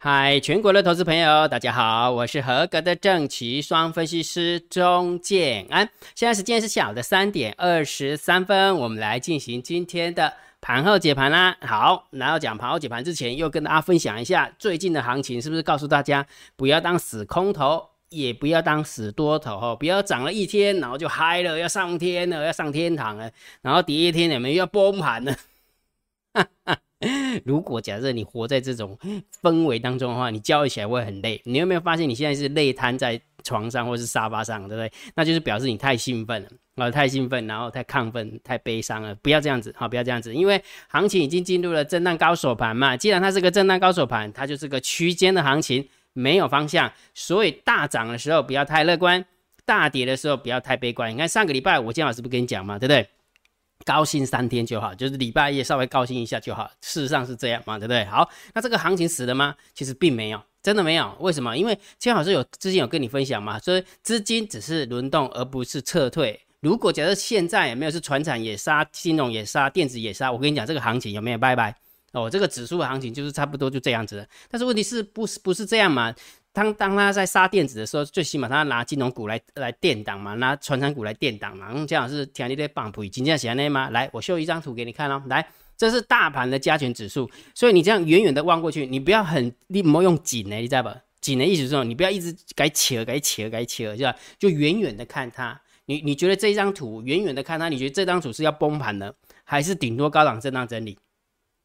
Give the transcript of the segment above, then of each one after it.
嗨，全国的投资朋友，大家好，我是合格的正奇双分析师钟建安。现在时间是下午的三点二十三分，我们来进行今天的盘后解盘啦。好，然后讲盘后解盘之前，又跟大家分享一下最近的行情，是不是告诉大家不要当死空头，也不要当死多头哦，不要涨了一天，然后就嗨了，要上天了，要上天堂了，然后第一天你们又要崩盘了。如果假设你活在这种氛围当中的话，你交易起来会很累。你有没有发现你现在是累瘫在床上或是沙发上，对不对？那就是表示你太兴奋了啊，太兴奋，然后太亢奋、太悲伤了。不要这样子，好，不要这样子，因为行情已经进入了震荡高手盘嘛。既然它是个震荡高手盘，它就是个区间的行情，没有方向。所以大涨的时候不要太乐观，大跌的时候不要太悲观。你看上个礼拜我姜老师不跟你讲嘛，对不对？高兴三天就好，就是礼拜一稍微高兴一下就好。事实上是这样嘛，对不对？好，那这个行情死了吗？其实并没有，真的没有。为什么？因为金老师有之前有跟你分享嘛，所以资金只是轮动而不是撤退。如果假设现在有没有是船产也杀，金融也杀，电子也杀，我跟你讲这个行情有没有拜拜？哦，这个指数的行情就是差不多就这样子。但是问题是不是不是这样嘛？当当他在杀电子的时候，最起码他拿金融股来来垫档嘛，拿传产股来垫档嘛。这样是听你的棒谱，今天写那吗？来，我秀一张图给你看哦。来，这是大盘的加权指数，所以你这样远远的望过去，你不要很，你莫用紧的，你知道不？紧的意思是说，你不要一直改企鹅改企鹅改切，是吧？就远远的看它。你你觉得这一张图远远的看它，你觉得这张图是要崩盘呢，还是顶多高档震荡整理？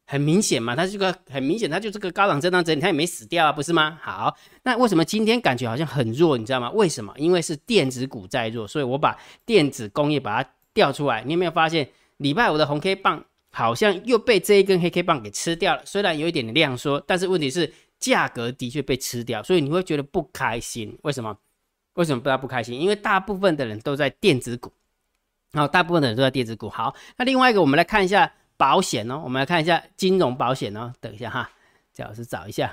很明显嘛，它这个很明显，它就这个高档震荡整理，它也没死掉啊，不是吗？好，那为什么今天感觉好像很弱？你知道吗？为什么？因为是电子股在弱，所以我把电子工业把它调出来。你有没有发现，礼拜五的红 K 棒好像又被这一根黑 K 棒给吃掉了？虽然有一点量缩，但是问题是价格的确被吃掉，所以你会觉得不开心。为什么？为什么不大不开心？因为大部分的人都在电子股，好，大部分的人都在电子股。好，那另外一个，我们来看一下。保险哦，我们来看一下金融保险哦。等一下哈，最好是找一下。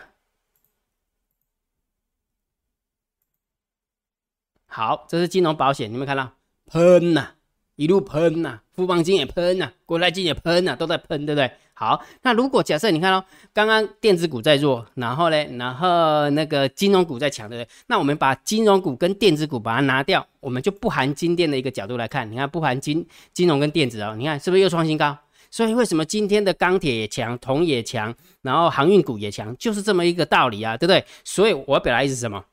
好，这是金融保险，你们看到喷呐，一路喷呐，富邦金也喷呐，国泰金也喷呐，都在喷，对不对？好，那如果假设你看哦刚刚电子股在弱，然后呢，然后那个金融股在强，对不对？那我们把金融股跟电子股把它拿掉，我们就不含金电的一个角度来看，你看不含金金融跟电子哦，你看是不是又创新高？所以为什么今天的钢铁也强，铜也强，然后航运股也强，就是这么一个道理啊，对不对？所以我表达意思是什么？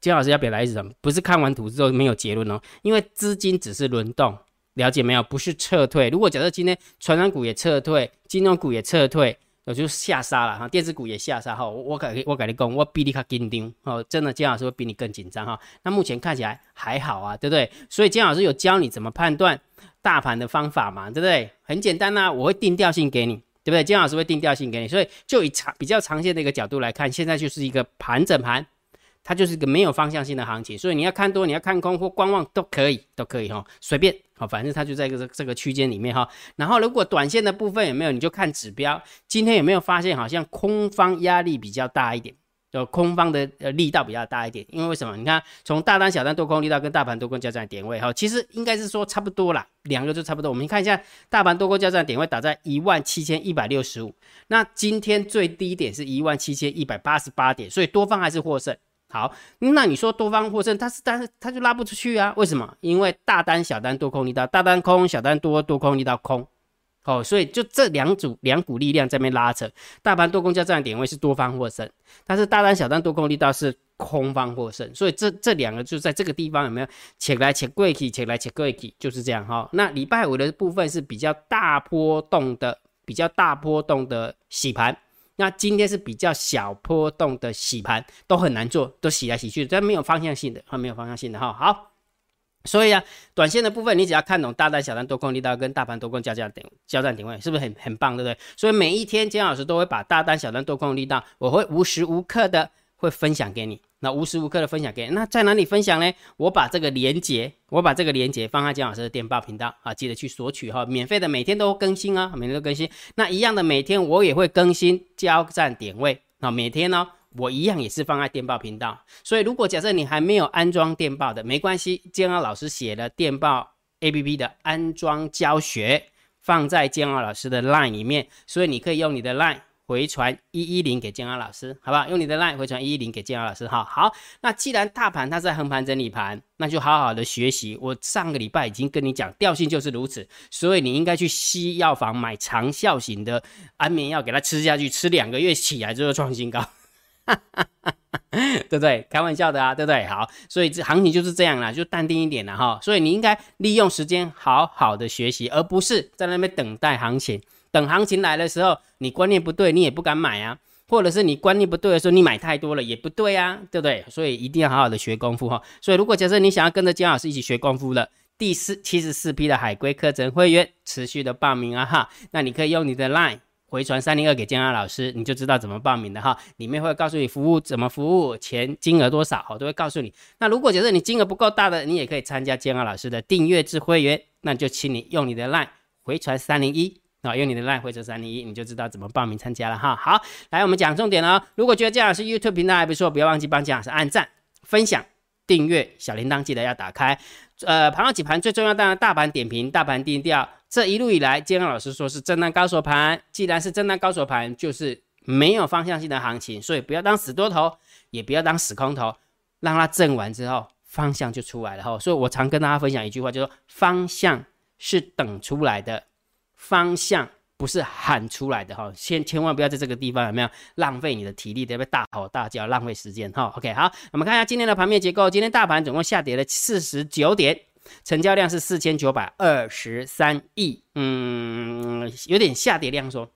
金老师要表达意思什么？不是看完图之后没有结论哦，因为资金只是轮动，了解没有？不是撤退。如果假设今天传染股也撤退，金融股也撤退，我就下杀了哈，电子股也下杀哈。我我改我改你讲，我比你卡紧张哦，真的姜老师会比你更紧张哈。那目前看起来还好啊，对不对？所以姜老师有教你怎么判断。大盘的方法嘛，对不对？很简单呐，我会定调性给你，对不对？姜老师会定调性给你，所以就以长比较长线的一个角度来看，现在就是一个盘整盘，它就是一个没有方向性的行情，所以你要看多，你要看空或观望都可以，都可以哈，随便好，反正它就在这个这个区间里面哈。然后如果短线的部分有没有，你就看指标，今天有没有发现好像空方压力比较大一点？就空方的呃力道比较大一点，因为为什么？你看从大单、小单多空力道跟大盘多空交战点位哈，其实应该是说差不多啦，两个就差不多。我们看一下大盘多空交战点位打在一万七千一百六十五，那今天最低点是一万七千一百八十八点，所以多方还是获胜。好，那你说多方获胜，它是但是它就拉不出去啊？为什么？因为大单、小单多空力道，大单空，小单多，多空力道空。哦，所以就这两组两股力量在那边拉扯，大盘多空交战点位是多方获胜，但是大单小单多空力道是空方获胜，所以这这两个就在这个地方有没有且来且贵去，切来且贵去，就是这样哈。那礼拜五的部分是比较大波动的，比较大波动的洗盘，那今天是比较小波动的洗盘，都很难做，都洗来洗去，它没有方向性的，它没有方向性的哈。好。所以啊，短线的部分你只要看懂大单、小单多空力道跟大盘多空交战点交战点位，是不是很很棒，对不对？所以每一天姜老师都会把大单、小单多空力道，我会无时无刻的会分享给你。那无时无刻的分享给你，那在哪里分享呢？我把这个连接，我把这个连接放在姜老师的电报频道啊，记得去索取哈，免费的，每天都更新啊，每天都更新。那一样的，每天我也会更新交战点位啊，每天呢。我一样也是放在电报频道，所以如果假设你还没有安装电报的，没关系，建安老师写了电报 A P P 的安装教学放在建安老师的 LINE 里面，所以你可以用你的 LINE 回传一一零给建安老师，好不好？用你的 line 回传一一零给建安老师，哈。好，那既然大盘它在横盘整理盘，那就好好的学习。我上个礼拜已经跟你讲，调性就是如此，所以你应该去西药房买长效型的安眠药给它吃下去，吃两个月起来之后创新高，对不对？开玩笑的啊，对不对？好，所以这行情就是这样啦，就淡定一点了哈。所以你应该利用时间好好的学习，而不是在那边等待行情。等行情来的时候，你观念不对，你也不敢买啊；或者是你观念不对的时候，你买太多了也不对啊，对不对？所以一定要好好的学功夫哈。所以如果假设你想要跟着姜老师一起学功夫的第四七十四批的海龟课程会员持续的报名啊哈，那你可以用你的 line 回传三零二给姜老师，你就知道怎么报名的哈。里面会告诉你服务怎么服务，钱金额多少，我都会告诉你。那如果假设你金额不够大的，你也可以参加姜老师的订阅制会员，那就请你用你的 line 回传三零一。啊，用你的 line 回车三零一，你就知道怎么报名参加了哈。好，来我们讲重点了。如果觉得姜老师 YouTube 频道还不错，不要忘记帮姜老师按赞、分享、订阅，小铃铛记得要打开。呃，盘后几盘最重要，当然大盘点评、大盘定调。这一路以来，姜老师说是震荡高手盘，既然是震荡高手盘，就是没有方向性的行情，所以不要当死多头，也不要当死空头，让它震完之后方向就出来了哈。所以我常跟大家分享一句话，就说方向是等出来的。方向不是喊出来的哈，千千万不要在这个地方有没有浪费你的体力，对不对？大吼大叫，浪费时间哈。OK，好，我们看一下今天的盘面结构。今天大盘总共下跌了四十九点，成交量是四千九百二十三亿，嗯，有点下跌量说。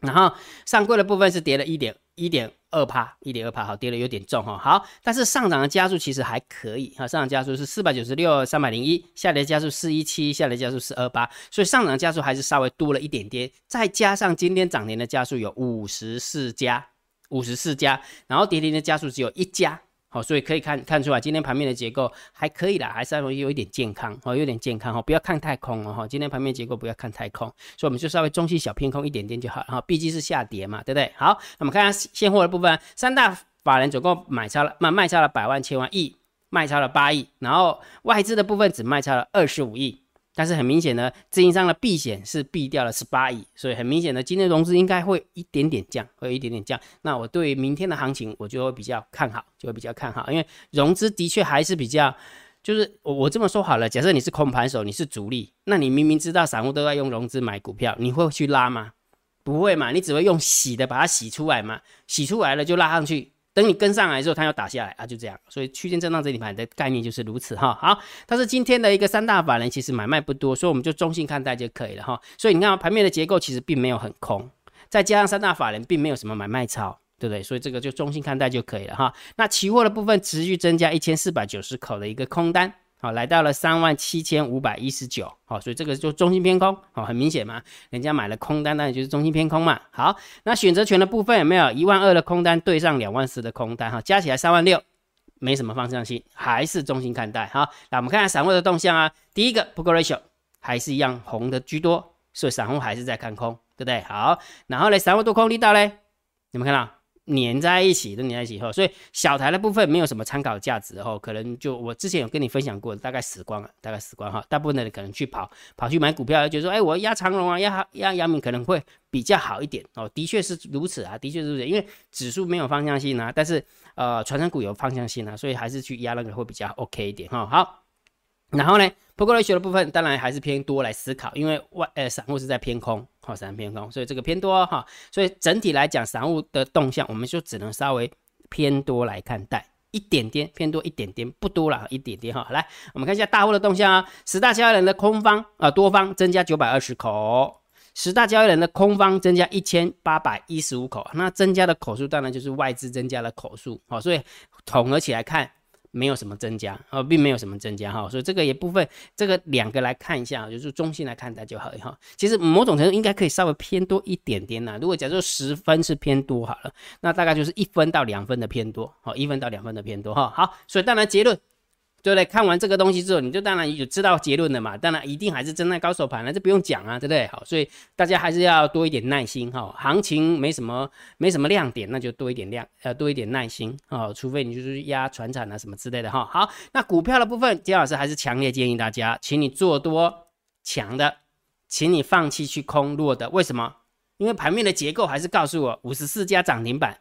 然后上柜的部分是跌了一点一点。二帕一点二帕，好跌的有点重哈，好，但是上涨的加速其实还可以哈，上涨加速是四百九十六三百零一，下跌加速四一七，下跌加速四二八，所以上涨加速还是稍微多了一点点，再加上今天涨停的加速有五十四家，五十四家，然后跌停的加速只有一家。好，所以可以看看出来，今天盘面的结构还可以啦，还是稍微有一点健康，哦，有点健康哈，不要看太空哦，哈，今天盘面结构不要看太空，所以我们就稍微中期小偏空一点点就好了哈，毕竟是下跌嘛，对不对？好，那我们看下现货的部分，三大法人总共买超了卖卖超了百万千万亿，卖超了八亿，然后外资的部分只卖超了二十五亿。但是很明显呢，资金上的避险是避掉了十八亿，所以很明显的，今天融资应该会一点点降，会有一点点降。那我对明天的行情，我就会比较看好，就会比较看好，因为融资的确还是比较，就是我我这么说好了，假设你是空盘手，你是主力，那你明明知道散户都在用融资买股票，你会去拉吗？不会嘛，你只会用洗的把它洗出来嘛，洗出来了就拉上去。等你跟上来之后，它要打下来啊，就这样。所以区间震荡这里盘的概念就是如此哈。好，但是今天的一个三大法人其实买卖不多，所以我们就中性看待就可以了哈。所以你看盘面的结构其实并没有很空，再加上三大法人并没有什么买卖超，对不对？所以这个就中性看待就可以了哈。那期货的部分持续增加一千四百九十口的一个空单。好，来到了三万七千五百一十九，好，所以这个就中心偏空，好，很明显嘛，人家买了空单，那就是中心偏空嘛。好，那选择权的部分有没有一万二的空单对上两万四的空单？哈，加起来三万六，没什么方向性，还是中心看待。好，那我们看下散户的动向啊，第一个不够 ratio 还是一样红的居多，所以散户还是在看空，对不对？好，然后呢，散户多空力道嘞，有没有看到？粘在一起都粘在一起后，所以小台的部分没有什么参考价值后，可能就我之前有跟你分享过，大概死光了，大概死光哈。大部分的人可能去跑跑去买股票，就说哎，我压长龙啊，压压阳明可能会比较好一点哦。的确是如此啊，的确是如此，因为指数没有方向性啊，但是呃，传承股有方向性啊，所以还是去压那个会比较 OK 一点哈。好，然后呢？不过来学的部分当然还是偏多来思考，因为外呃散户是在偏空，好散户偏空，所以这个偏多哈，所以整体来讲散户的动向，我们就只能稍微偏多来看待，一点点偏多一点点，不多了一点点哈。来，我们看一下大户的动向啊，十大交易人的空方啊多方增加九百二十口，十大交易人的空方增加一千八百一十五口，那增加的口数当然就是外资增加的口数，好，所以统合起来看。没有什么增加啊，并没有什么增加哈，所以这个也部分，这个两个来看一下，就是中性来看待就好哈。其实某种程度应该可以稍微偏多一点点啦。如果假设十分是偏多好了，那大概就是一分到两分的偏多，好，一分到两分的偏多哈。好，所以当然结论。对不对？看完这个东西之后，你就当然有知道结论了嘛。当然一定还是真的高手盘了，这不用讲啊，对不对？好，所以大家还是要多一点耐心哈。行情没什么没什么亮点，那就多一点亮，呃，多一点耐心啊。除非你就是压船产啊什么之类的哈。好，那股票的部分，金老师还是强烈建议大家，请你做多强的，请你放弃去空弱的。为什么？因为盘面的结构还是告诉我五十四家涨停板，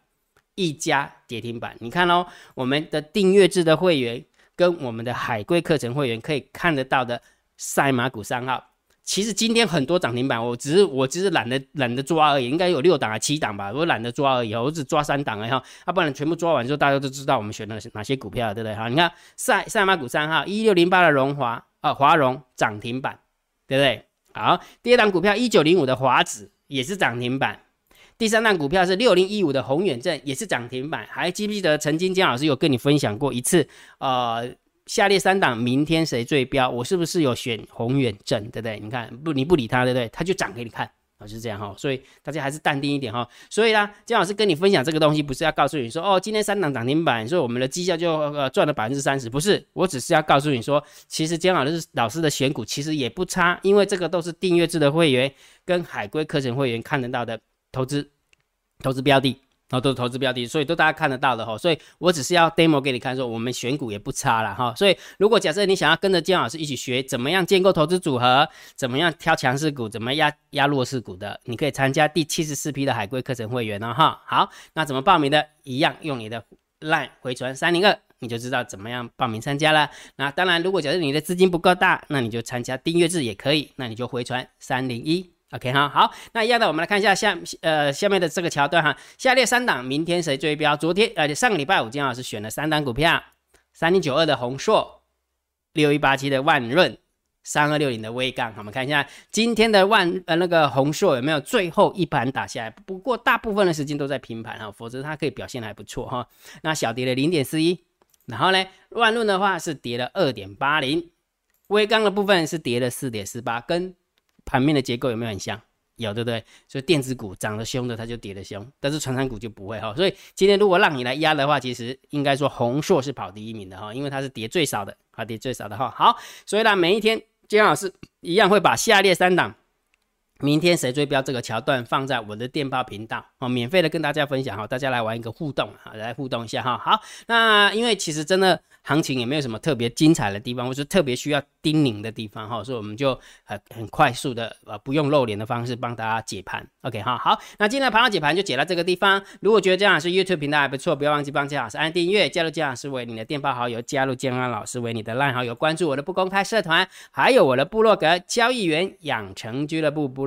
一家跌停板。你看哦，我们的订阅制的会员跟我们的海龟课程会员可以看得到的赛马股三号。其实今天很多涨停板，我只是我只是懒得懒得抓而已，应该有六档啊七档吧，我懒得抓而已，我只抓三档而已哈，要不然全部抓完之后，大家都知道我们选的是哪些股票，对不对？哈，你看赛赛马股三号一六零八的荣华啊华荣涨停板，对不对？好，第二档股票一九零五的华子也是涨停板，第三档股票是六零一五的宏远证也是涨停板，还记不记得曾经姜老师有跟你分享过一次？呃。下列三档，明天谁最标？我是不是有选宏远证，对不对？你看不，你不理他，对不对？他就涨给你看，啊，就是这样哈。所以大家还是淡定一点哈。所以呢，姜老师跟你分享这个东西，不是要告诉你说，哦，今天三档涨停板，所以我们的绩效就呃赚了百分之三十，不是。我只是要告诉你说，其实姜老师老师的选股其实也不差，因为这个都是订阅制的会员跟海归课程会员看得到的投资投资标的。然后都是投资标的，所以都大家看得到的哈，所以我只是要 demo 给你看，说我们选股也不差了哈。所以如果假设你想要跟着姜老师一起学怎么样建构投资组合，怎么样挑强势股，怎么压压弱势股的，你可以参加第七十四批的海龟课程会员哦哈。好，那怎么报名的？一样用你的 line 回传三零二，你就知道怎么样报名参加了。那当然，如果假设你的资金不够大，那你就参加订阅制也可以，那你就回传三零一。OK 哈好，那一样的，我们来看一下下呃下面的这个桥段哈。下列三档明天谁追标？昨天呃上个礼拜五金老师选了三档股票：三零九二的宏硕、六一八七的万润、三二六零的微钢。我们看一下今天的万呃那个宏硕有没有最后一盘打下来？不过大部分的时间都在平盘哈，否则它可以表现还不错哈。那小跌了零点四一，然后呢万润的话是跌了二点八零，微钢的部分是跌了四点四八，跟盘面的结构有没有很像？有，对不对？所以电子股涨得凶的，它就跌得凶，但是传产股就不会哈。所以今天如果让你来压的话，其实应该说宏硕是跑第一名的哈，因为它是跌最少的，啊，跌最少的哈。好，所以呢，每一天金老师一样会把下列三档。明天谁追标这个桥段放在我的电报频道哦，免费的跟大家分享哈，大家来玩一个互动哈，来互动一下哈。好，那因为其实真的行情也没有什么特别精彩的地方，或是特别需要叮咛的地方哈，所以我们就很很快速的呃不用露脸的方式帮大家解盘。OK 哈，好，那今天的盘后解盘就解到这个地方。如果觉得姜老师 YouTube 频道还不错，不要忘记帮姜老师按订阅，加入姜老师为你的电报好友，加入姜安老师为你的烂好友，关注我的不公开社团，还有我的部落格交易员养成俱乐部部。